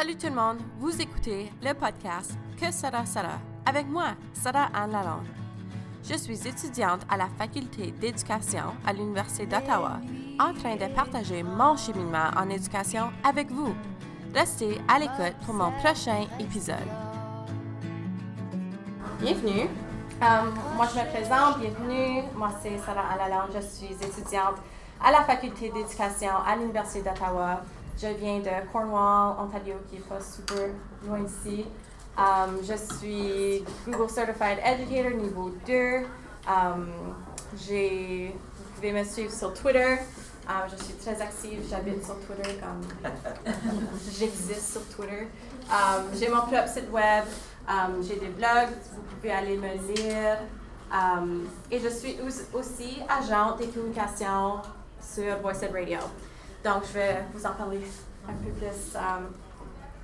Salut tout le monde, vous écoutez le podcast Que sera sera avec moi, Sarah Anne Lalonde. Je suis étudiante à la faculté d'éducation à l'Université d'Ottawa, en train de partager mon cheminement en éducation avec vous. Restez à l'écoute pour mon prochain épisode. Bienvenue. Euh, moi, je me présente. Bienvenue. Moi, c'est Sarah Anne Lalonde. Je suis étudiante à la faculté d'éducation à l'Université d'Ottawa. Je viens de Cornwall, Ontario, qui n'est pas super loin ici. Um, je suis Google Certified Educator niveau 2. Um, vous pouvez me suivre sur Twitter. Um, je suis très active, j'habite sur Twitter comme j'existe sur Twitter. Um, j'ai mon propre site web, j'ai des blogs, vous pouvez aller me lire. et je suis aussi agente des communications sur Voice Radio. Donc, je vais vous en parler un peu plus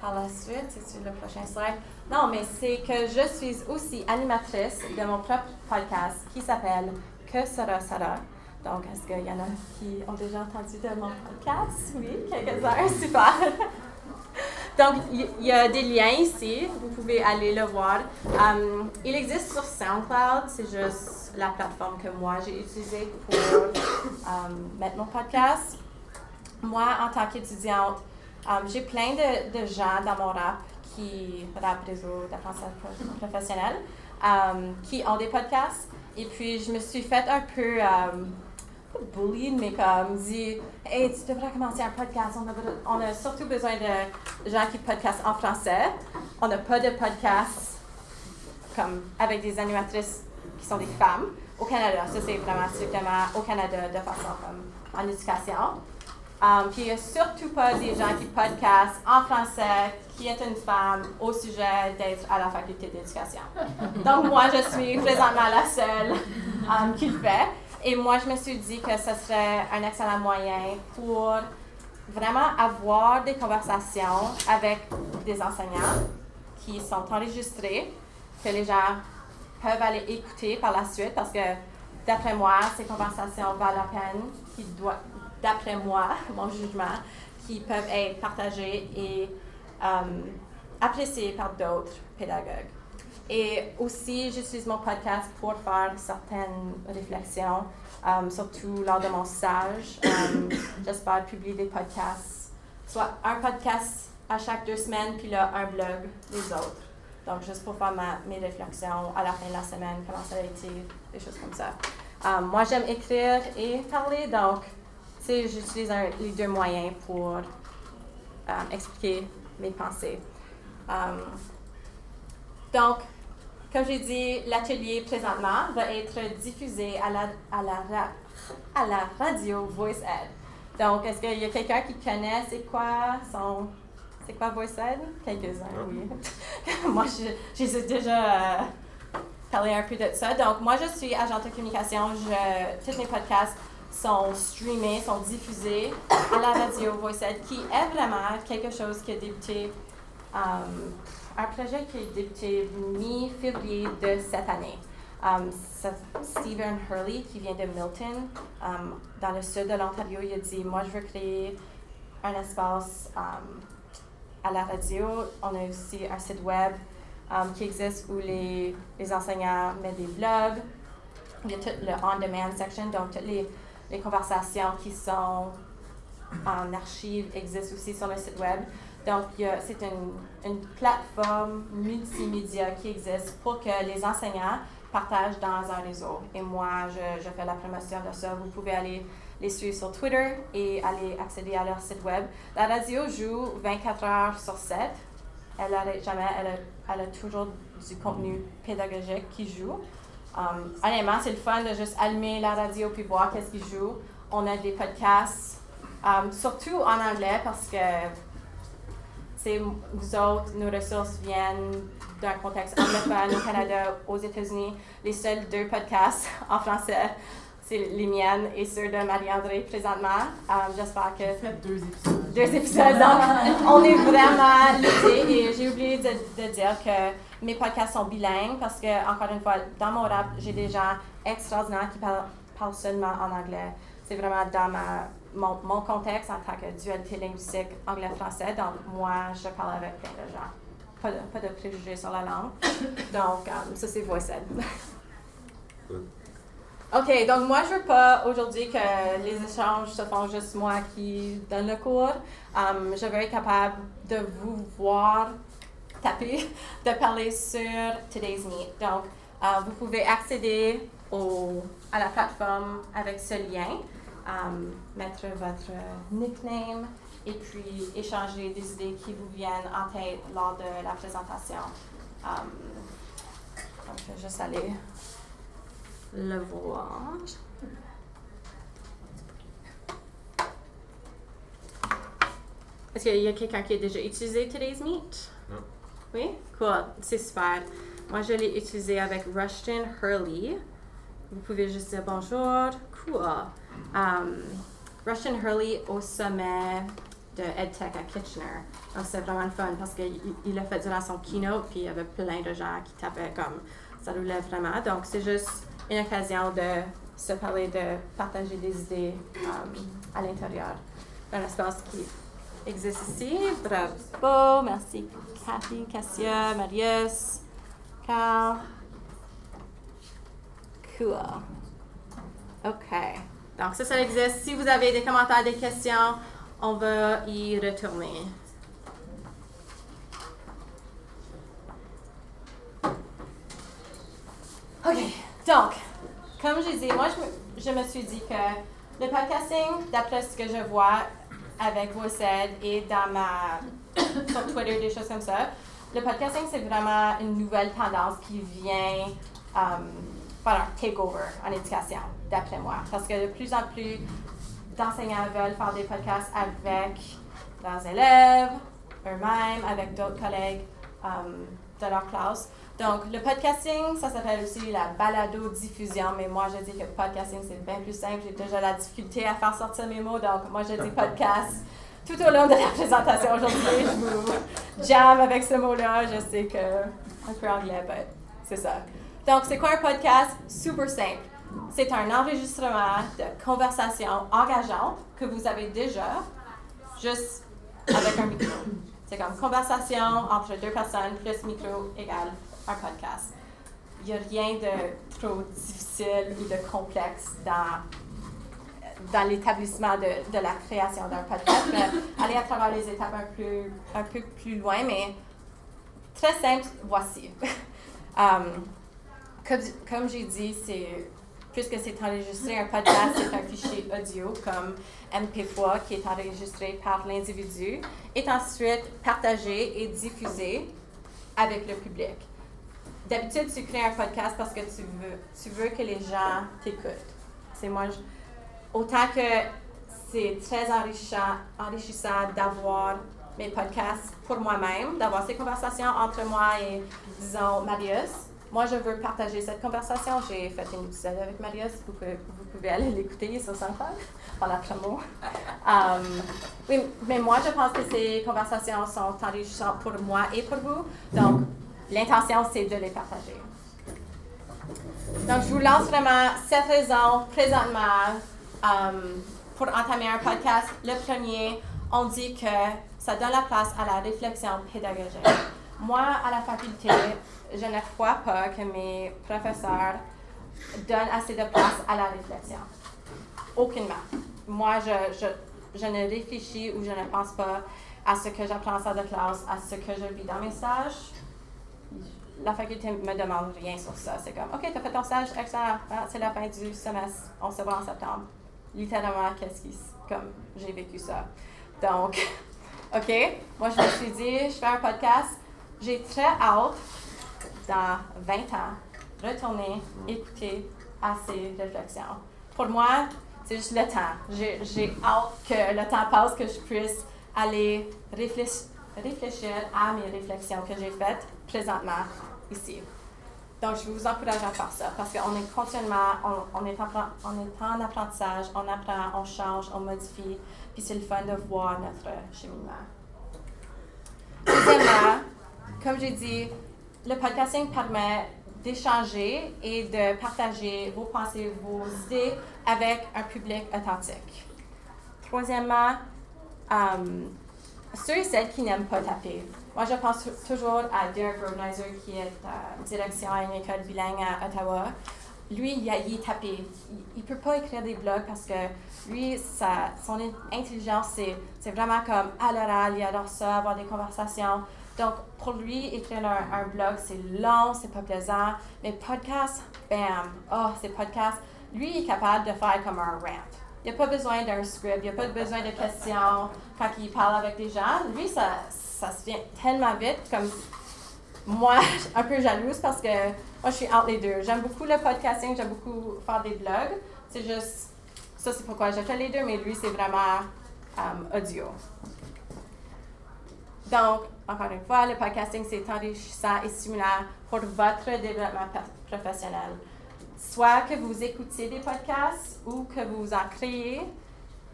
par la suite. C'est le prochain slide. Non, mais c'est que je suis aussi animatrice de mon propre podcast qui s'appelle Que sera sera. Donc, est-ce qu'il y en a qui ont déjà entendu de mon podcast? Oui, quelques-uns, super. Donc, il y, a des liens ici, vous pouvez aller le voir. Um, il existe sur SoundCloud, c'est juste la plateforme que moi j'ai utilisée pour um, mettre mon podcast. Moi, en tant qu'étudiante, um, j'ai plein de, gens dans mon rap qui rap réseau d'apprentissage professionnel, um, qui ont des podcasts. Et puis, je me suis fait un peu um, mais comme dit, hey, tu devrais commencer un podcast. On a, surtout besoin de gens qui podcastent en français. On n'a pas de podcast comme avec des animatrices qui sont des femmes au Canada. Ça, c'est vraiment strictement au Canada de façon comme en éducation. Um, puis il n'y a surtout pas des gens qui podcastent en français, qui est une femme, au sujet d'être à la faculté d'éducation. Donc moi, je suis présentement la seule um, qui le fait. Et moi, je me suis dit que ce serait un excellent moyen pour vraiment avoir des conversations avec des enseignants qui sont enregistrés, que les gens peuvent aller écouter par la suite parce que d'après moi, ces conversations valent la peine, doivent d'après moi, mon jugement, qui peuvent être partagés et um, appréciés par d'autres pédagogues. Et aussi, j'utilise mon podcast pour faire certaines réflexions, um, surtout lors de mon stage. Um, j'espère publier des podcasts, soit un podcast à chaque deux semaines, puis là, un blog des autres. Donc, juste pour faire mes réflexions à la fin de la semaine, comment ça a été, des choses comme ça. moi, j'aime écrire et parler, donc j'utilise les deux moyens pour euh, expliquer mes pensées. Euh, donc, comme j'ai dit, l'atelier présentement va être diffusé à la, à la, à la radio Voice Ed. Donc, est-ce qu'il y a quelqu'un qui connaît c'est quoi son. C'est quoi Voice Ed? Quelques-uns, oui. moi, j'ai déjà euh, parlé un peu de ça. Donc, moi, je suis agente de communication. Je, tous mes podcasts sont streamés, sont diffusés à la radio VoiceEd, qui est vraiment quelque chose qui a débuté, um, un projet qui a débuté mi-février de cette année. Um, Stephen Hurley, qui vient de Milton, um, dans le sud de l'Ontario, il a dit Moi, je veux créer un espace à la radio. On a aussi un site web qui existe où les, les enseignants mettent des blogs. Il y a tout le on-demand section, donc toutes les les conversations qui sont en archive existent aussi sur le site web. Donc, c'est une, une, plateforme multimédia qui existe pour que les enseignants partagent dans un réseau. Et moi, je, je, fais la promotion de ça. Vous pouvez aller les suivre sur Twitter et aller accéder à leur site web. La radio joue 24 heures sur 7. Elle jamais. Elle a, elle a toujours du contenu pédagogique qui joue. Um, honnêtement, c'est le fun de juste allumer la radio puis voir qu'est-ce qu'ils jouent. On a des podcasts, um, surtout en anglais parce que vous autres, nos ressources viennent d'un contexte anglophone au Canada, aux États-Unis. Les seuls deux podcasts en français, c'est les miennes et ceux de Marie-André présentement. Um, j'espère que. Faites deux épisodes. Deux épisodes. Donc, on est vraiment l'été et j'ai oublié de, de dire que mes podcasts sont bilingues parce que, encore une fois, dans mon rap, j'ai des gens extraordinaires qui parlent, seulement en anglais. C'est vraiment dans ma, mon, mon, contexte en tant que dualité linguistique anglais-français. Donc, moi, je parle avec plein de gens. Pas de, pas de préjugés sur la langue. Donc, um, ça, c'est Voiced. OK, donc moi, je veux pas aujourd'hui que les échanges se font juste moi qui donne le cours. Um, je veux être capable de vous voir taper, de parler sur Today's Meet. Donc, uh, vous pouvez accéder au, à la plateforme avec ce lien, um, mettre votre nickname et puis échanger des idées qui vous viennent en tête lors de la présentation. Um, donc, je vais juste aller le voir. Est-ce qu'il y a quelqu'un qui a déjà utilisé Today's Meet? Non. Oui? Cool. C'est super. Moi, je l'ai utilisé avec Rushton Hurley. Vous pouvez juste dire bonjour. Cool. Um, Rushton Hurley au sommet de EdTech à Kitchener. Donc, c'est vraiment le fun parce qu'il a fait durant son keynote, puis il y avait plein de gens qui tapaient comme ça roulait vraiment. Donc, c'est juste une occasion de se parler, de partager des idées um, à l'intérieur d'un espace qui existe ici. Bravo, merci Cathy, Cassia, Marius, Carl. Cool. OK. Donc, ça, ça existe. Si vous avez des commentaires, des questions, on va y retourner. OK. Donc, comme je dis, moi, je me, je me suis dit que le podcasting, d'après ce que je vois avec vos aides et dans ma, sur Twitter, des choses comme ça, le podcasting, c'est vraiment une nouvelle tendance qui vient um, faire un takeover en éducation, d'après moi. Parce que de plus en plus d'enseignants veulent faire des podcasts avec leurs élèves, eux-mêmes, avec d'autres collègues um, de leur classe. Donc, le podcasting, ça s'appelle aussi la balado-diffusion, mais moi, je dis que podcasting, c'est bien plus simple. J'ai déjà la difficulté à faire sortir mes mots, donc moi, je dis podcast. Tout au long de la présentation aujourd'hui, je vous jam avec ce mot-là. Je sais que un peu anglais, mais c'est ça. Donc, c'est quoi un podcast? Super simple. C'est un enregistrement de conversation engageante que vous avez déjà, juste avec un micro. C'est comme conversation entre deux personnes plus micro égale un podcast. Il n'y a rien de trop difficile ou de complexe dans, dans l'établissement de, de, la création d'un podcast. Mais aller à travers les étapes un, plus, un peu plus loin, mais très simple, voici. um, comme, comme j'ai dit, c'est puisque c'est enregistré, un podcast, c'est un fichier audio comme MP3 qui est enregistré par l'individu, est ensuite partagé et diffusé avec le public. D'habitude, tu crées un podcast parce que tu veux, tu veux que les gens t'écoutent. C'est moi, autant que c'est très enrichissant, enrichissant d'avoir mes podcasts pour moi-même, d'avoir ces conversations entre moi et, disons, Marius. Moi, je veux partager cette conversation. J'ai fait une épisode avec Marius. Vous pouvez, vous pouvez aller l'écouter sur SoundCloud par la promo. Um, oui, mais moi, je pense que ces conversations sont enrichissantes pour moi et pour vous. Donc, L'intention, c'est de les partager. Donc, je vous lance vraiment cette raison présentement um, pour entamer un podcast. Le premier, on dit que ça donne la place à la réflexion pédagogique. Moi, à la faculté, je ne crois pas que mes professeurs donnent assez de place à la réflexion. Aucunement. Moi, je, je, je ne réfléchis ou je ne pense pas à ce que j'apprends en de classe, à ce que je vis dans mes stages la faculté me demande rien sur ça. C'est comme, OK, tu as fait ton stage, excellent, ah, c'est la fin du semestre, on se voit en septembre. Littéralement, qu'est-ce qui. Comme j'ai vécu ça. Donc, OK, moi je me suis dit, je fais un podcast. J'ai très hâte, dans 20 ans, retourner écouter à ces réflexions. Pour moi, c'est juste le temps. J'ai hâte que le temps passe, que je puisse aller réfléchir à mes réflexions que j'ai faites présentement ici. Donc, je vous encourage à faire ça parce qu'on est continuellement, on, est en, on est en apprentissage, on apprend, on change, on modifie, puis c'est le fun de voir notre cheminement. Deuxièmement, comme j'ai dit, le podcasting permet d'échanger et de partager vos pensées, vos idées avec un public authentique. Troisièmement, um, ceux et celles qui n'aiment pas taper. Moi, je pense toujours à Derek Rodenizer, qui est euh, direction à une école bilingue à Ottawa. Lui, il a y taper. Il ne peut pas écrire des blogs parce que lui, sa, son intelligence, c'est vraiment comme à l'oral, il adore ça, avoir des conversations. Donc, pour lui, écrire un, un blog, c'est long, c'est pas plaisant. Mais podcast, bam, oh, c'est podcast. Lui, il est capable de faire comme un rant. Il n'y a pas besoin d'un script, il n'y a pas besoin de questions quand il parle avec des gens. Lui, ça, ça se vient tellement vite, comme moi, un peu jalouse parce que moi, je suis entre les deux. J'aime beaucoup le podcasting, j'aime beaucoup faire des blogs. C'est juste, ça, c'est pourquoi j'ai fait les deux, mais lui, c'est vraiment um, audio. Donc, encore une fois, le podcasting, c'est enrichissant et stimulant pour votre développement professionnel. Soit que vous écoutez des podcasts ou que vous en créez.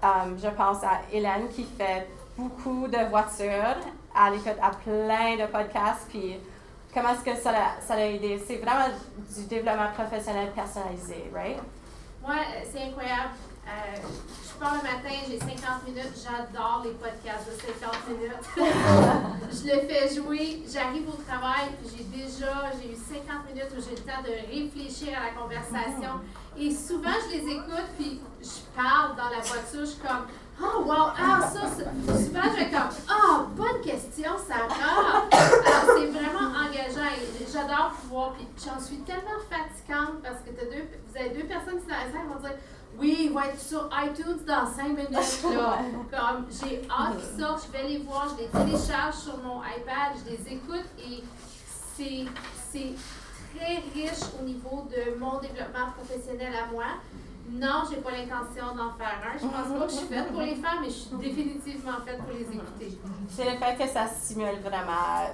Um, je pense à Hélène qui fait beaucoup de voitures. Elle écoute à plein de podcasts. Puis, comment est-ce que ça l'a, aidé? C'est vraiment du développement professionnel personnalisé, right? Moi, c'est incroyable. Euh, je pars le matin, j'ai 50 minutes, j'adore les podcasts de 50 minutes. je le fais jouer, j'arrive au travail, j'ai déjà, j'ai eu 50 minutes où j'ai le temps de réfléchir à la conversation. Et souvent, je les écoute, puis je parle dans la voiture, je suis comme, oh wow, ah ça, souvent je vais comme, ah, bonne question, Sarah. Alors, c'est vraiment engageant et puis j'en suis tellement fatigante parce que deux, vous avez deux personnes qui sont dans la salle vont dire, oui, il va être sur iTunes dans 5 minutes. Là. Comme j'ai hâte qu'ils sortent, je vais les voir, je les télécharge sur mon iPad, je les écoute et c'est très riche au niveau de mon développement professionnel à moi. Non, j'ai pas l'intention d'en faire un. Je pense pas que je suis faite pour les faire, mais je suis définitivement faite pour les écouter. C'est le fait que ça stimule vraiment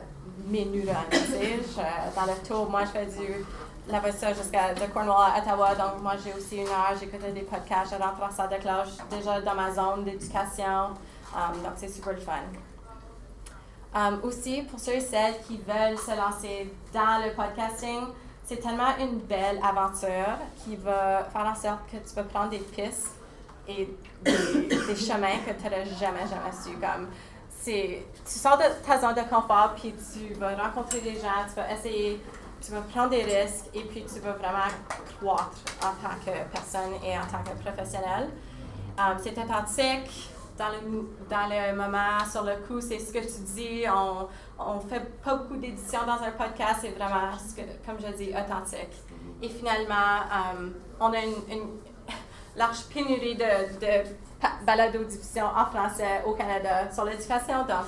mes neurones. dans le tour, moi, je fais du la voiture jusqu'à de Cornwall à Ottawa. Donc, moi, j'ai aussi une heure, j'écoute des podcasts, je rentre en salle de classe, déjà dans ma zone d'éducation. Um, donc, c'est super fun. Um, aussi, pour ceux et celles qui veulent se lancer dans le podcasting, c'est tellement une belle aventure qui va faire en sorte que tu vas prendre des pistes et des, chemins que tu n'aurais jamais, jamais su. Comme, tu sors de ta zone de confort, puis tu vas rencontrer des gens, tu vas essayer tu vas prendre des risques et puis tu vas vraiment croître en tant que personne et en tant que professionnel. Um, c'est authentique dans le, dans le moment, sur le coup, c'est ce que tu dis. On ne fait pas beaucoup d'éditions dans un podcast, c'est vraiment, comme je dis, authentique. Et finalement, um, on a une, large pénurie de, de balado-diffusion en français au Canada sur l'éducation. Donc,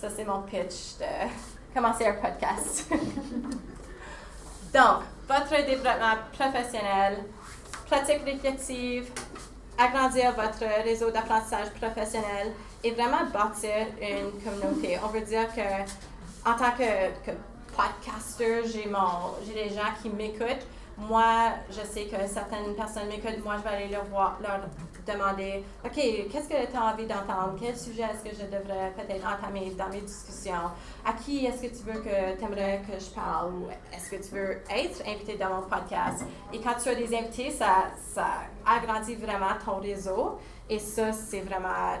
ça, c'est mon pitch de commencer un podcast. Donc, votre développement professionnel, pratique réflexive, agrandir votre réseau d'apprentissage professionnel et vraiment bâtir une communauté. On veut dire que en tant que, que podcaster, j'ai des gens qui m'écoutent. Moi, je sais que certaines personnes m'écoutent. Moi, je vais aller leur voir, leur demander, OK, qu'est-ce que tu as envie d'entendre? Quel sujet est-ce que je devrais peut-être entamer dans mes discussions? À qui est-ce que tu veux que tu aimerais que je parle? Ou est-ce que tu veux être invité dans mon podcast? Et quand tu as des invités, ça, ça agrandit vraiment ton réseau. Et ça, c'est vraiment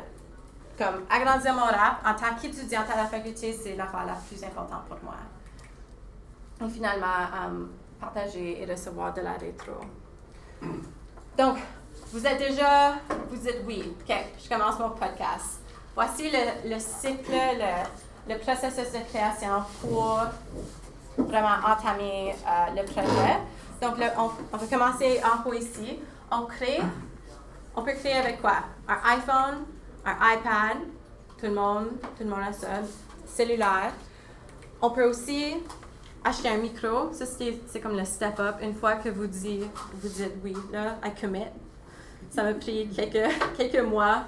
comme agrandir mon rap en tant qu'étudiante à la faculté, c'est l'affaire la plus importante pour moi. Et finalement, um, partager et recevoir de la rétro. Donc, vous êtes déjà, vous dites oui, OK, je commence mon podcast. Voici le, le cycle, le, processus de création pour vraiment entamer euh, le projet. Donc, on, on, va commencer en haut ici. On crée, on peut créer avec quoi? Un iPhone, un iPad, tout le monde, tout le monde a ça, cellulaire. On peut aussi acheter un micro. Ça, c'est comme le step up. Une fois que vous dites, vous dites oui, là, I commit, ça m'a pris quelques, quelques mois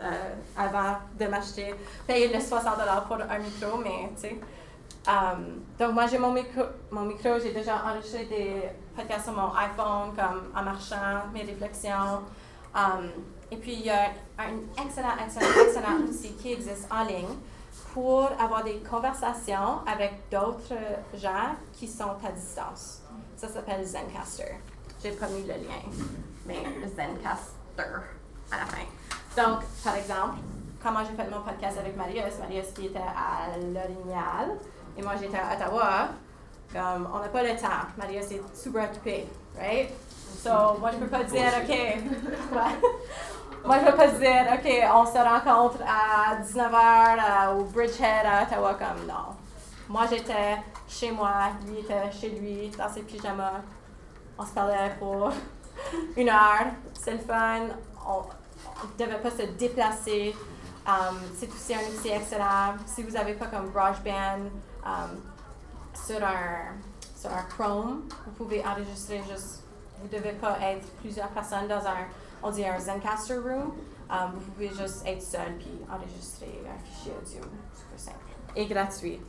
euh, avant de m'acheter, payer les 60 pour un micro, mais tu sais. Um, donc, moi, j'ai mon micro, mon micro j'ai déjà enregistré des podcasts sur mon iPhone, comme en marchant, mes réflexions. Um, et puis, il y a un excellent, excellent, excellent outil qui existe en ligne pour avoir des conversations avec d'autres gens qui sont à distance. Ça s'appelle Zencaster. J'ai pas mis le lien mais Zencaster à la fin. Donc, par exemple, comment j'ai fait mon podcast avec Marius, Marius qui était à l'Orignal et moi j'étais à Ottawa, comme on n'a pas le temps. Marius est super occupé, right? So, moi je peux pas dire, OK, moi je peux pas dire, OK, on se rencontre à 19h au Bridgehead à Ottawa, comme non. Moi j'étais chez moi, lui était chez lui, dans ses pyjamas. On se parlait pour une heure, c'est le fun. On ne devait pas se déplacer. Um, c'est aussi un outil excellent. Si vous n'avez pas comme GarageBand um, sur, un, sur un Chrome, vous pouvez enregistrer juste. Vous ne devez pas être plusieurs personnes dans un, on un Zencaster room. Um, vous pouvez juste être seul puis enregistrer un fichier audio. Super simple. Et gratuit.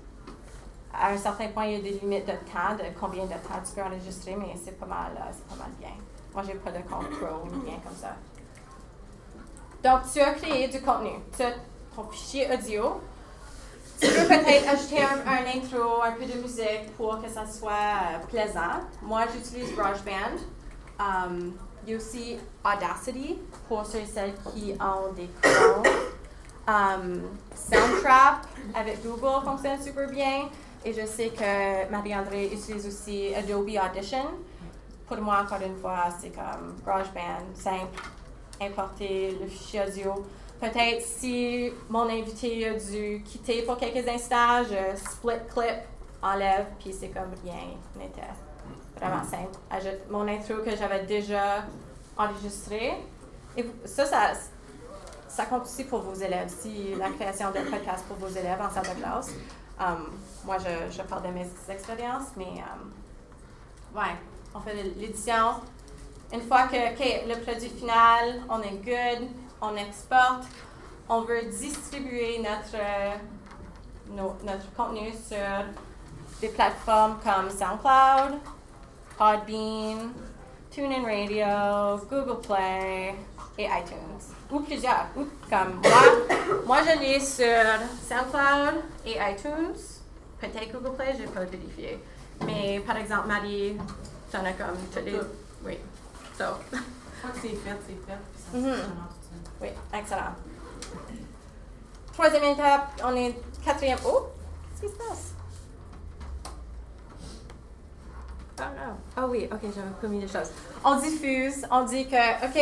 À un certain point, il y a des limites de temps, de combien de temps tu peux enregistrer, mais c'est pas mal, euh, c'est pas mal bien. Moi, j'ai pas de compte Chrome, rien comme ça. Donc, tu as créé du contenu. Tu as ton fichier audio. Tu peux peut-être ajouter un, intro, un peu de musique pour que ça soit euh, plaisant. Moi, j'utilise GarageBand. Um, il y a aussi Audacity pour ceux et celles qui ont des Chrome. Um, Soundtrap avec Google fonctionne super bien. Et je sais que Marie-André utilise aussi Adobe Audition. Pour moi, encore une fois, c'est comme GarageBand, simple, importer le fichier audio. Peut-être si mon invité a dû quitter pour quelques instants, je split clip, enlève, puis c'est comme rien n'était. Vraiment simple. Ajoute mon intro que j'avais déjà enregistré. Et ça, ça, ça compte aussi pour vos élèves. Si la création d'un podcast pour vos élèves en salle de classe. Um, moi, je, je, parle de mes expériences, mais um, ouais, on fait l'édition, une fois que le produit final, on est good, on exporte, on veut distribuer notre, notre contenu sur des plateformes comme SoundCloud, Podbean, TuneIn Radio, Google Play et iTunes. Ou plusieurs. comme moi, moi je l'ai sur SoundCloud et iTunes. Peut-être Google Play, je n'ai pas vérifié. Mais par exemple, Marie, tu en as comme les. Oui. So. Une que c'est fait, c'est fait. Ça mm -hmm. Oui, excellent. Troisième étape, on est quatrième. Oh, qu'est-ce qui se passe? Oh non. Oh oui, ok, j'avais commis des choses. On diffuse, on dit que, ok,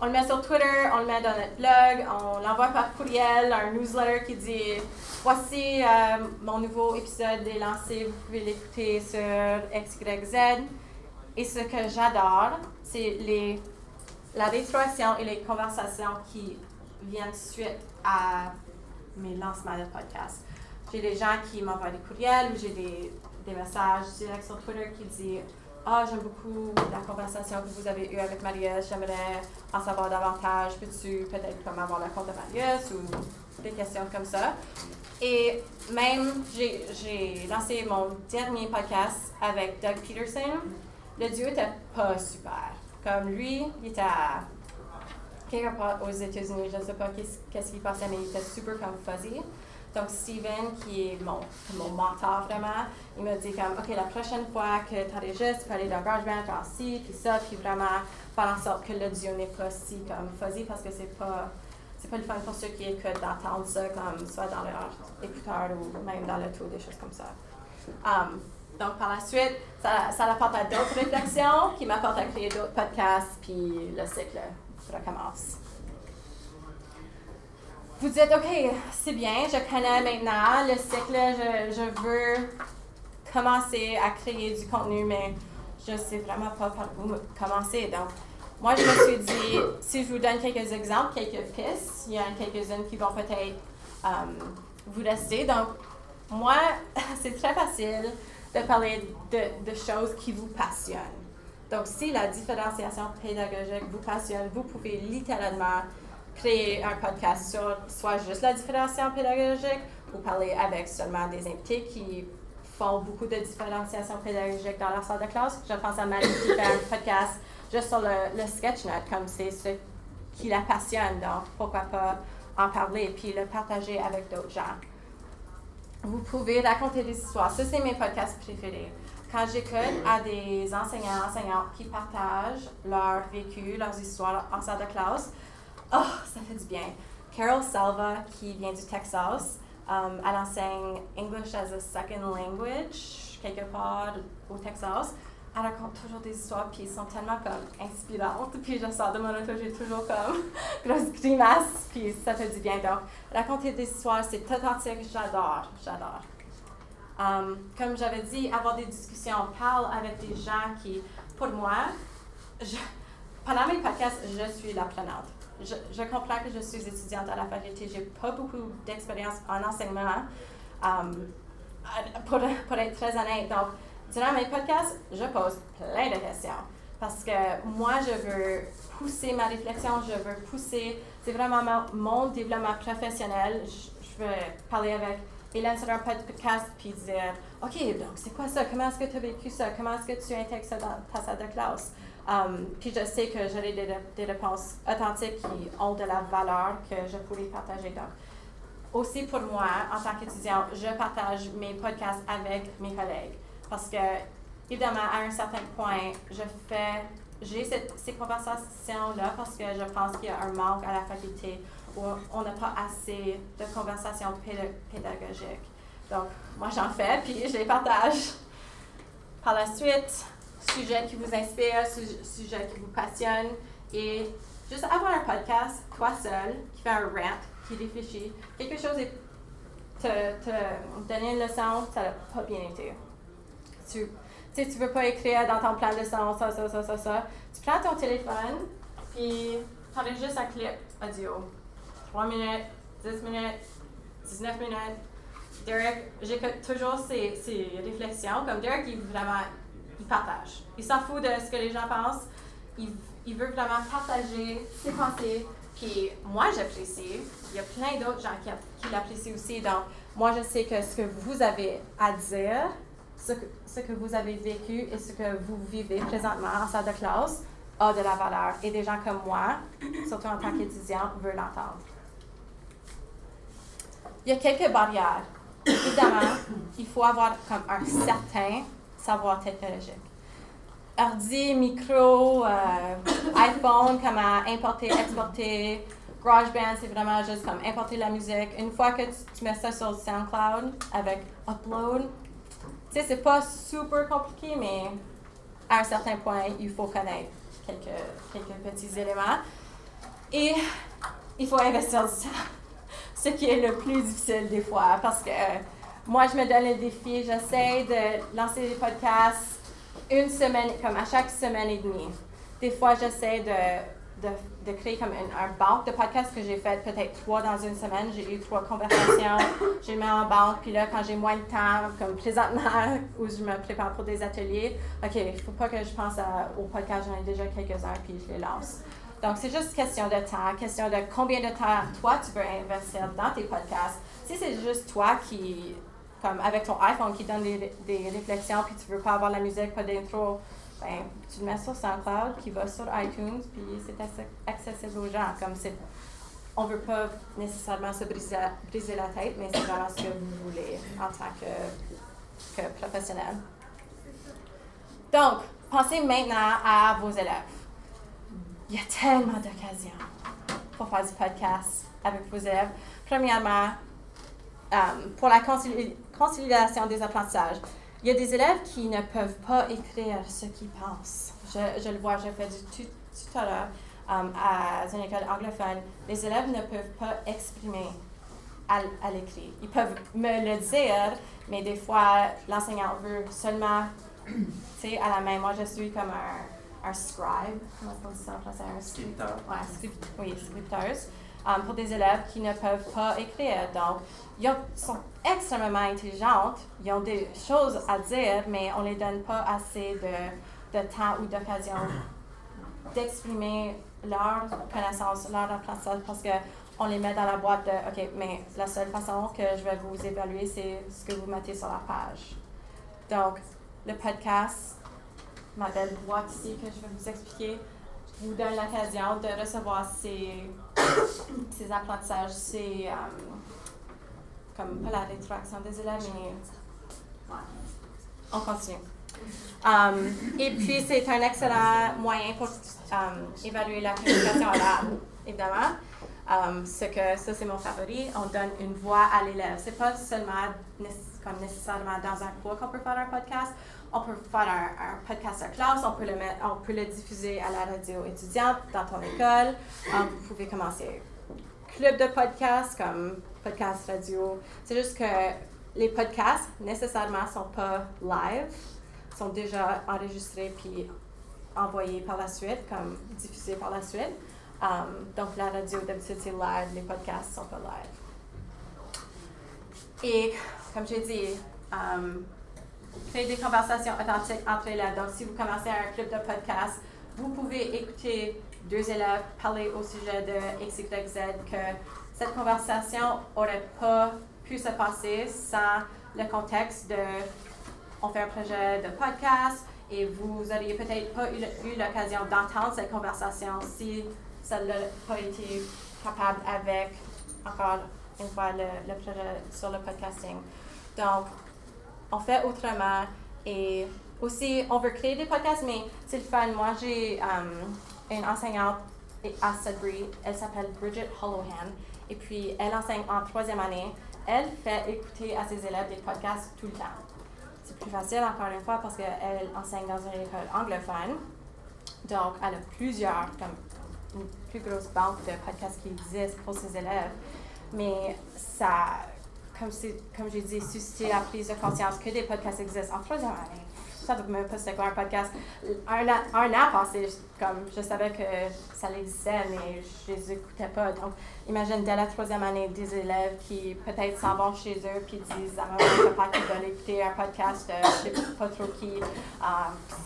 on le met sur Twitter, on le met dans notre blog, on l'envoie par courriel, un newsletter qui dit Voici euh, mon nouveau épisode est lancé, vous pouvez l'écouter sur XYZ. Et ce que j'adore, c'est les, la rétroaction et les conversations qui viennent suite à mes lancements de podcast. J'ai des gens qui m'envoient des courriels ou j'ai des, des, messages directs sur Twitter qui disent Ah, j'aime beaucoup la conversation que vous avez eue avec Marius, j'aimerais en savoir davantage. Peux-tu peut-être comme avoir le compte de Marius ou des questions comme ça. Et même, j'ai lancé mon dernier podcast avec Doug Peterson le duo était pas super. Comme lui, il était à quelque part aux États-Unis, je ne sais pas qu'est-ce qui passait, mais il était super comme fuzzy. Donc, Steven, qui est mon, mon mentor vraiment, il m'a dit comme, OK, la prochaine fois que tu enregistres, tu peux aller dans GarageBand, faire ci, puis ça, puis vraiment faire en sorte que l'audio n'est pas si comme fuzzy parce que c'est pas, c'est pas le fun pour ceux qui écoutent d'entendre ça comme soit dans leur écouteur ou même dans le tour, des choses comme ça. Um, donc, par la suite, ça, ça apporte à d'autres réflexions qui m'apportent à créer d'autres podcasts, puis le cycle recommence. Vous dites, OK, c'est bien, je connais maintenant le cycle, je, veux commencer à créer du contenu, mais je ne sais vraiment pas par où commencer. Donc, moi, je me suis dit, si je vous donne quelques exemples, quelques pistes, il y en a quelques-unes qui vont peut-être um, vous rester. Donc, moi, c'est très facile de parler de, de, choses qui vous passionnent. Donc, si la différenciation pédagogique vous passionne, vous pouvez littéralement créer un podcast sur soit juste la différenciation pédagogique ou parler avec seulement des invités qui font beaucoup de différenciation pédagogique dans leur salle de classe. Je pense à Marie qui fait un podcast juste sur le, le sketchnote, comme c'est ce qui la passionne. Donc, pourquoi pas en parler et puis le partager avec d'autres gens vous pouvez raconter des histoires. Ça, c'est mes podcasts préférés. Quand j'écoute à des enseignants, enseignantes qui partagent leur vécu, leurs histoires en salle de classe, oh, ça fait du bien. Carol Salva, qui vient du Texas, um, elle enseigne English as a Second Language quelque part au Texas. Elle raconte toujours des histoires, puis elles sont tellement comme inspirantes. Puis je sors de mon auto, j'ai toujours comme grosse grimace, puis ça fait du bien. Donc, raconter des histoires, c'est authentique, j'adore, j'adore. Um, comme j'avais dit, avoir des discussions, on parle avec des gens qui, pour moi, pendant mes podcasts, je suis la prenante. Je, je, comprends que je suis étudiante à la faculté, j'ai pas beaucoup d'expérience en enseignement, um, pour, pour, être très honnête. Donc, durant mes podcasts, je pose plein de questions parce que moi, je veux pousser ma réflexion, je veux pousser, c'est vraiment mon, développement professionnel. Je, veux parler avec Hélène sur un podcast puis dire OK, donc c'est quoi ça? Comment est-ce que tu as vécu ça? Comment est-ce que tu intègres ça dans ta salle de classe? Um, puis je sais que j'aurai des, des, réponses authentiques qui ont de la valeur que je pourrais partager. Donc, aussi pour moi, en tant qu'étudiant, je partage mes podcasts avec mes collègues. Parce que, évidemment, à un certain point, je fais, j'ai ces conversations-là parce que je pense qu'il y a un manque à la faculté où on n'a pas assez de conversations pédagogiques. Donc, moi, j'en fais, puis je les partage. Par la suite, sujet qui vous inspire, sujet qui vous passionne, et juste avoir un podcast, toi seul, qui fait un rant, qui réfléchit, quelque chose et te, te donner une leçon, ça n'a pas bien été. Tu tu ne veux pas écrire dans ton plan de leçon ça, ça, ça, ça, ça. Tu prends ton téléphone, puis tu juste un clip audio. 3 minutes, 10 minutes, 19 minutes. Derek, j'écoute toujours ses, ses, réflexions. Comme Derek, il vraiment, il partage. Il s'en fout de ce que les gens pensent. Il, il veut vraiment partager ses pensées. Puis moi, j'apprécie. Il y a plein d'autres gens qui, qui l'apprécient aussi. Donc, moi, je sais que ce que vous avez à dire, ce que, ce que vous avez vécu et ce que vous vivez présentement en salle de classe a de la valeur. Et des gens comme moi, surtout en tant qu'étudiant, veulent l'entendre. Il y a quelques barrières. Évidemment, il faut avoir comme un certain savoir technologique. Ordi, micro, euh, iPhone, comme à importer, exporter. GarageBand, c'est vraiment juste comme importer la musique. Une fois que tu, mets ça sur SoundCloud avec Upload, sais, c'est pas super compliqué, mais à un certain point, il faut connaître quelques, quelques petits éléments. Et il faut investir du temps ce qui est le plus difficile des fois parce que euh, moi, je me donne le défi, j'essaie de lancer des podcasts une semaine, comme à chaque semaine et demie. Des fois, j'essaie de, de, créer comme un banque de podcasts que j'ai fait peut-être trois dans une semaine. J'ai eu trois conversations, j'ai mis en banque, puis là, quand j'ai moins de temps, comme présentement, où je me prépare pour des ateliers, OK, il faut pas que je pense au podcast, j'en ai déjà quelques-uns, puis je les lance. Donc, c'est juste question de temps, question de combien de temps toi tu veux investir dans tes podcasts. Si c'est juste toi qui, comme avec ton iPhone, qui donne des, des réflexions, puis tu veux pas avoir la musique, pas d'intro, ben, tu le mets sur SoundCloud, qui va sur iTunes, puis c'est accessible aux gens. Comme c'est, on veut pas nécessairement se briser, briser la tête, mais c'est vraiment ce que vous voulez en tant que, que professionnel. Donc, pensez maintenant à vos élèves il y a tellement d'occasions pour faire du podcast avec vos élèves. Premièrement, euh, pour la conciliation des apprentissages, il y a des élèves qui ne peuvent pas écrire ce qu'ils pensent. Je, je, le vois, je fais du tutorat um, à une école anglophone. Les élèves ne peuvent pas exprimer à, à l'écrit. Ils peuvent me le dire, mais des fois, l'enseignant veut seulement, tu sais, à la main. Moi, je suis comme un un scribe, comment on dit ça en français? Un scripteur. Ouais, oui, scripteuse, um, pour des élèves qui ne peuvent pas écrire. Donc, ils sont extrêmement intelligentes, ils ont des choses à dire, mais on ne les donne pas assez de, de temps ou d'occasion d'exprimer leur connaissance, leur apprentissage, parce qu'on les met dans la boîte de OK, mais la seule façon que je vais vous évaluer, c'est ce que vous mettez sur la page. Donc, le podcast, ma belle boîte ici que je vais vous expliquer vous donne l'occasion de recevoir ces, apprentissages, ces, um, comme pas la rétroaction des élèves, mais on continue. Um, et puis, c'est un excellent moyen pour um, évaluer la communication orale. évidemment. Um, ce que ça, c'est mon favori. On donne une voix à l'élève. C'est pas seulement comme nécessairement dans un cours qu'on peut faire un podcast. On peut faire un, podcast à classe. On peut le mettre, on peut le diffuser à la radio étudiante dans ton école. Um, vous pouvez commencer club de podcast comme podcast radio. C'est juste que les podcasts nécessairement sont pas live, sont déjà enregistrés puis envoyés par la suite, comme diffusés par la suite. Um, donc, la radio, d'habitude, c'est live, les podcasts sont pas live. Et, comme j'ai dit, um, créer des conversations authentiques entre élèves. Donc, si vous commencez un club de podcast, vous pouvez écouter deux élèves parler au sujet de X, Y, Z, que cette conversation n'aurait pas pu se passer sans le contexte de on fait un projet de podcast et vous n'auriez peut-être pas eu l'occasion d'entendre cette conversation si ça n'a pas été capable avec, encore une fois, le, projet sur le podcasting. Donc, on fait autrement et aussi, on veut créer des podcasts, mais c'est le fun. Moi, j'ai um, une enseignante à Sudbury, elle s'appelle Bridget Hollowhan, et puis elle enseigne en troisième année. Elle fait écouter à ses élèves des podcasts tout le temps. C'est plus facile, encore une fois, parce qu'elle enseigne dans une école anglophone. Donc, elle a plusieurs, comme une plus grosse banque de podcasts qui existent pour ses élèves. Mais ça, comme, comme j'ai dit, susciter la prise de conscience que des podcasts existent en troisième année ça ne même pas c'était quoi un podcast. Un, un an passé, comme je savais que ça existait, mais je les écoutais pas. Donc, imagine dès la troisième année des élèves qui peut-être s'en vont chez eux puis disent à maman papa qu'ils veulent écouter un podcast de je sais pas trop qui, euh,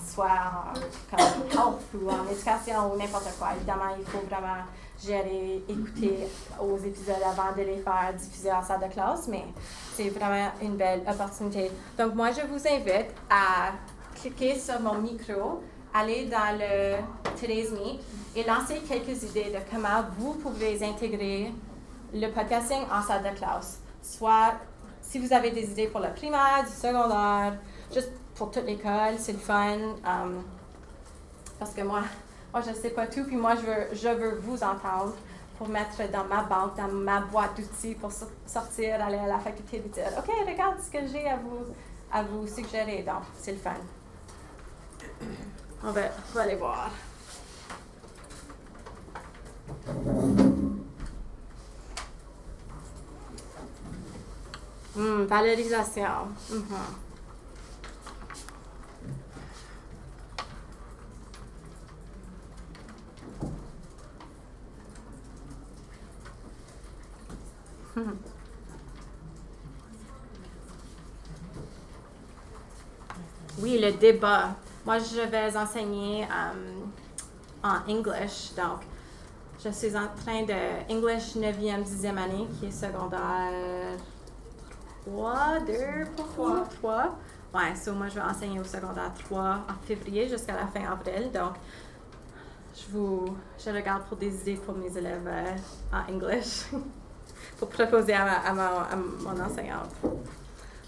soit en, comme health ou en éducation ou n'importe quoi. Évidemment, il faut vraiment gérer, écouter aux épisodes avant de les faire diffuser en salle de classe, mais c'est vraiment une belle opportunité. Donc, moi, je vous invite à cliquer sur mon micro, aller dans le Today's Meet et lancer quelques idées de comment vous pouvez intégrer le podcasting en salle de classe. Soit si vous avez des idées pour le primaire, du secondaire, juste pour toute l'école, c'est le fun. Um, parce que moi, moi, je ne sais pas tout, puis moi, je veux, je veux vous entendre pour mettre dans ma banque, dans ma boîte d'outils pour sortir, aller à la faculté et dire OK, regarde ce que j'ai à vous, à vous suggérer. Donc, c'est le fun. On va, on va aller voir. Hum, valorisation. Mm Oui, le débat. Moi, je vais enseigner um, en English. Donc, je suis en train de English 9e, 10e année, qui est secondaire 3, 2, pourquoi? 3. Ouais, so moi, je vais enseigner au secondaire 3 en février jusqu'à la fin avril. Donc, je vous je regarde pour des idées pour mes élèves euh, en English pour proposer à, ma, à, ma, à mon enseignante.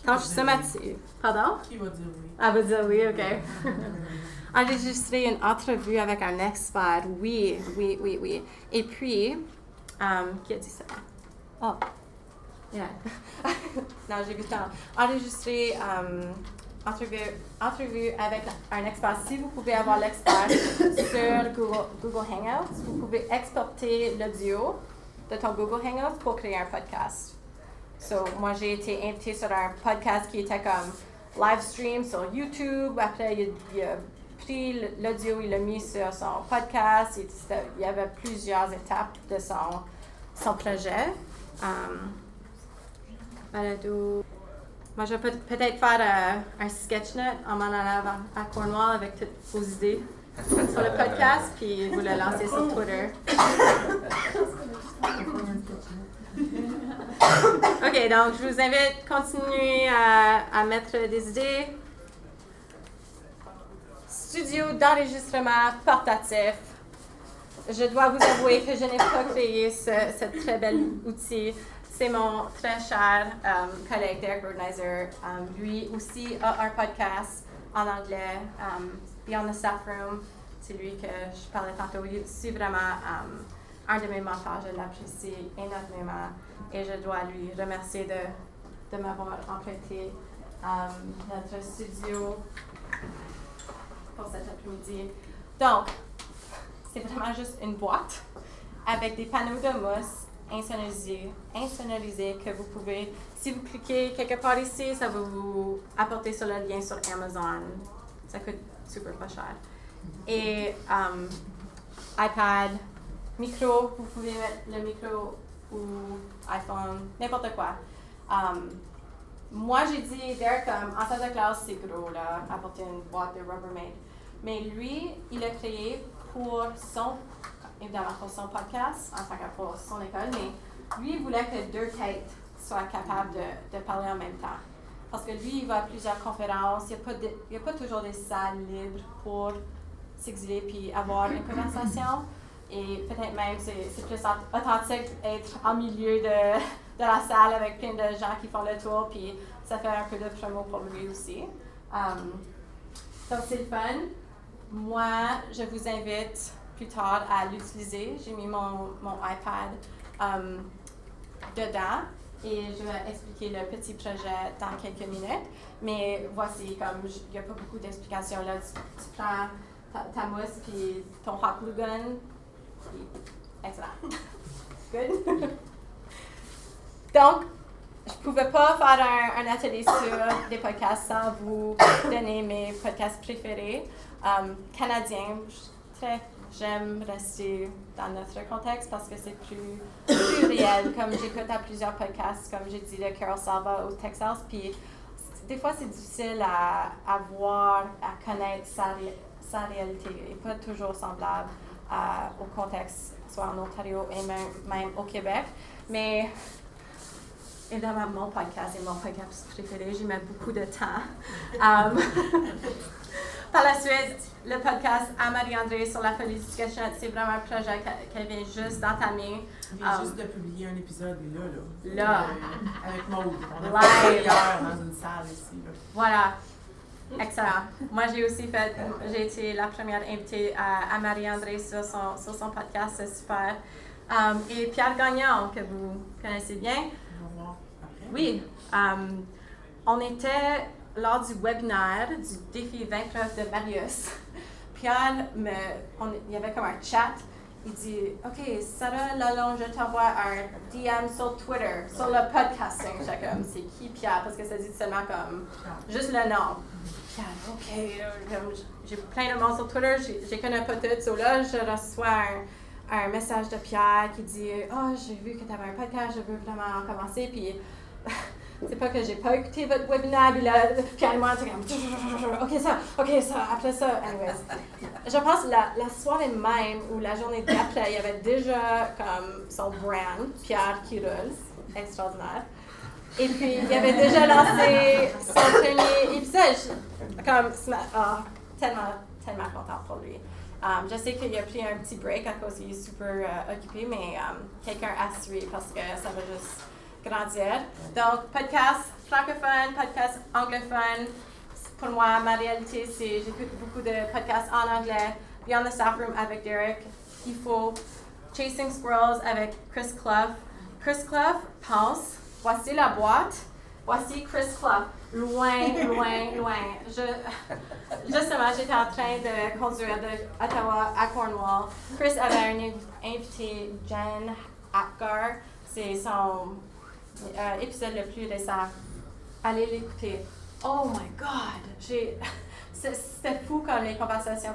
Tâche sommative. Pardon? Qui va dire oui? Elle va dire oui, OK. Enregistrer une entrevue avec un expert. Oui, oui, oui, oui. Et puis, um, qui a dit ça? Oh. Yeah. non, j'ai vu ça. Enregistrer um, entrevue, entrevue avec un expert. Si vous pouvez avoir l'expert sur Google, Google Hangouts, vous pouvez exporter l'audio de ton Google Hangouts pour créer un podcast. So, moi, j'ai été invitée sur un podcast qui était comme live stream sur YouTube. Après, il, a pris l'audio, il l'a mis sur son podcast. Il, y avait plusieurs étapes de son, son projet. Um, moi, je vais peut-être faire euh, un sketchnote en m'en allant à Cornwall avec toutes vos idées sur le podcast, puis vous le lancez sur Twitter. OK, donc je vous invite à continuer à, mettre des idées. Studio d'enregistrement portatif. Je dois vous avouer que je n'ai pas créé ce, très bel outil. C'est mon très cher um, collègue Derek Rodenizer. Um, lui aussi a un podcast en anglais, um, Beyond the Staff Room. C'est lui que je parlais tantôt. C'est vraiment un de mes mentors. Je l'apprécie énormément et je dois lui remercier de, de m'avoir emprunté euh, notre studio pour cet après-midi. Donc, c'est vraiment juste une boîte avec des panneaux de mousse insonorisés, insonorisés que vous pouvez, si vous cliquez quelque part ici, ça va vous apporter sur le lien sur Amazon. Ça coûte super pas cher. Et um, iPad, micro, vous pouvez mettre le micro ou iPhone, n'importe quoi. Um, moi, j'ai dit, Derek, comme, en salle de classe, c'est gros, là, apporter une boîte de Rubbermaid. Mais lui, il a créé pour son, évidemment, pour son podcast, en tant que pour son école, mais lui, il voulait que deux têtes soient capables de, de parler en même temps. Parce que lui, il va à plusieurs conférences, il n'y a, a, pas toujours des salles libres pour s'exiler puis avoir une conversation. Et peut-être même c'est plus authentique être en milieu de, de, la salle avec plein de gens qui font le tour, puis ça fait un peu de promo pour lui aussi. Um, donc c'est le fun. Moi, je vous invite plus tard à l'utiliser. J'ai mis mon, mon iPad um, dedans et je vais expliquer le petit projet dans quelques minutes. Mais voici, comme il n'y a pas beaucoup d'explications là, tu, prends ta, mousse puis ton hot glue gun, excellent. Good? Donc, je ne pouvais pas faire un, atelier sur des podcasts sans vous donner mes podcasts préférés um, canadiens. J'aime rester dans notre contexte parce que c'est plus, plus réel. Comme j'écoute à plusieurs podcasts, comme j'ai dit, de Carol Salva au Texas, puis des fois c'est difficile à, à, voir, à connaître sa, sa réalité et pas toujours semblable au contexte, soit en Ontario et même, même au Québec. Mais évidemment, mon podcast est mon podcast préféré. J'y mets beaucoup de temps. Um, par la suite, le podcast à Marie-André sur la politique c'est vraiment un projet qu'elle vient juste d'entamer. Elle vient um, juste de publier un épisode là, là. Là. Euh, avec Maud. On a Live. hier dans une salle ici. Là. Voilà. Excellent. Moi, j'ai aussi fait, j'ai été la première invitée à, Marie-André sur son, sur son podcast, c'est super. Um, et Pierre Gagnon, que vous connaissez bien. Oui. Um, on était lors du webinaire du défi 20 preuves de Marius. Pierre, me, il y avait comme un chat. Il dit OK, Sarah Lalonde, je t'envoie un DM sur Twitter, sur le podcasting. J'étais comme C'est qui Pierre? Parce que ça dit seulement comme juste le nom. OK, j'ai plein de monde sur Twitter, je ne connais pas tout. So là, je reçois un, message de Pierre qui dit Oh, j'ai vu que tu avais un podcast, je veux vraiment commencer. Puis, c'est pas que j'ai pas écouté votre webinaire, puis là, moi, c'est comme OK, ça, OK, ça, après ça. Anyways, je pense la, la soirée même ou la journée d'après, il y avait déjà comme son brand, Pierre qui roule, extraordinaire. Et puis, il avait déjà lancé son premier épisode. Comme, oh, tellement, tellement contente pour lui. Um, je sais qu'il a pris un petit break à cause qu'il est super uh, occupé, mais um, quelqu'un a suivi parce que ça va juste grandir. Donc, podcast francophone, podcast anglophone. Pour moi, ma réalité, c'est j'écoute beaucoup de podcasts en anglais. Beyond the Staff Room avec Derek. Il faut Chasing Squirrels avec Chris Clough. Chris Clough pense Voici la boîte. Voici Chris Clough. Loin, loin, loin. Je, justement, j'étais en train de conduire de Ottawa à Cornwall. Chris avait invité, Jen Apgar. C'est son euh, épisode le plus récent. Allez l'écouter. Oh my God! C'était fou comme les conversations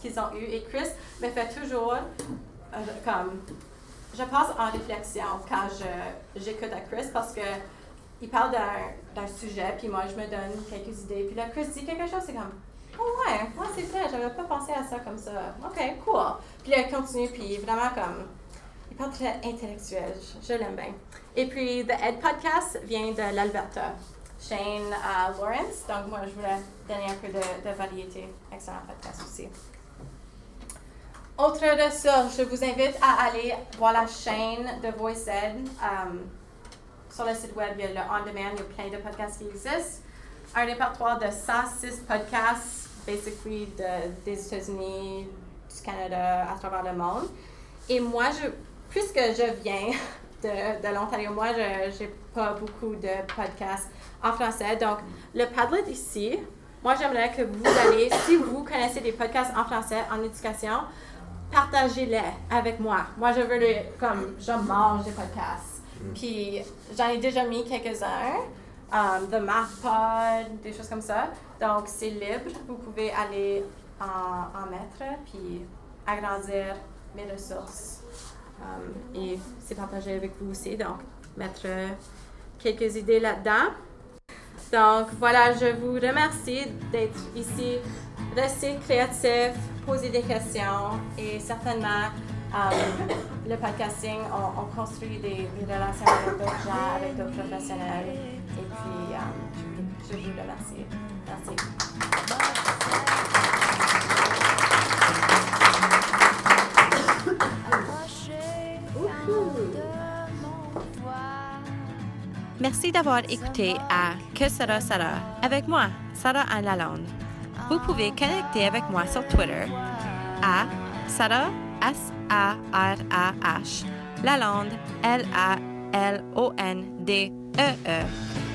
qu'ils ont eues. Et Chris me fait toujours euh, comme je pense en réflexion quand j'écoute à Chris parce que il parle d'un sujet, puis moi je me donne quelques idées. Puis là, Chris dit quelque chose, c'est comme Oh ouais, moi c'est vrai, j'avais pas pensé à ça comme ça. Ok, cool. Puis là, il continue, puis vraiment comme. Il parle très intellectuel, je, l'aime bien. Et puis, The Ed Podcast vient de l'Alberta. Shane uh, Lawrence, donc moi je voulais donner un peu de, de variété. Excellent podcast aussi. Autre ressource, je vous invite à aller voir la chaîne de VoiceEd. Um, sur le site web, il y a le On Demand, il y a plein de podcasts qui existent. Un répertoire de 106 podcasts, basically de, des États-Unis, du Canada, à travers le monde. et moi, je, puisque je viens de, de l'Ontario, moi, je n'ai pas beaucoup de podcasts en français. Donc, le Padlet ici, moi, j'aimerais que vous allez, si vous connaissez des podcasts en français en éducation, partagez-les avec moi. Moi, je veux les, comme, je mange des podcasts. Puis, j'en ai déjà mis quelques-uns. Um, The Math Pod, des choses comme ça. Donc, c'est libre. Vous pouvez aller en, en mettre, puis agrandir mes ressources. Um, et c'est partagé avec vous aussi. Donc, mettre quelques idées là-dedans. Donc, voilà, je vous remercie d'être ici. Restez créatifs, posez des questions et certainement, um, le podcasting, on, on construit des, relations avec d'autres gens, avec d'autres professionnels. Et puis, je vous remercie. Merci. Merci d'avoir écouté à Que sera Sarah avec moi, Sarah Anne Lalonde. Vous pouvez connecter avec moi sur Twitter à Sarah S-A-R-A-H Lalonde L-A-L-O-N-D-E-E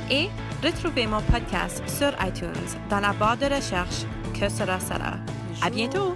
et retrouvez mon podcast sur iTunes dans la barre de recherche Que sera Sarah. À bientôt!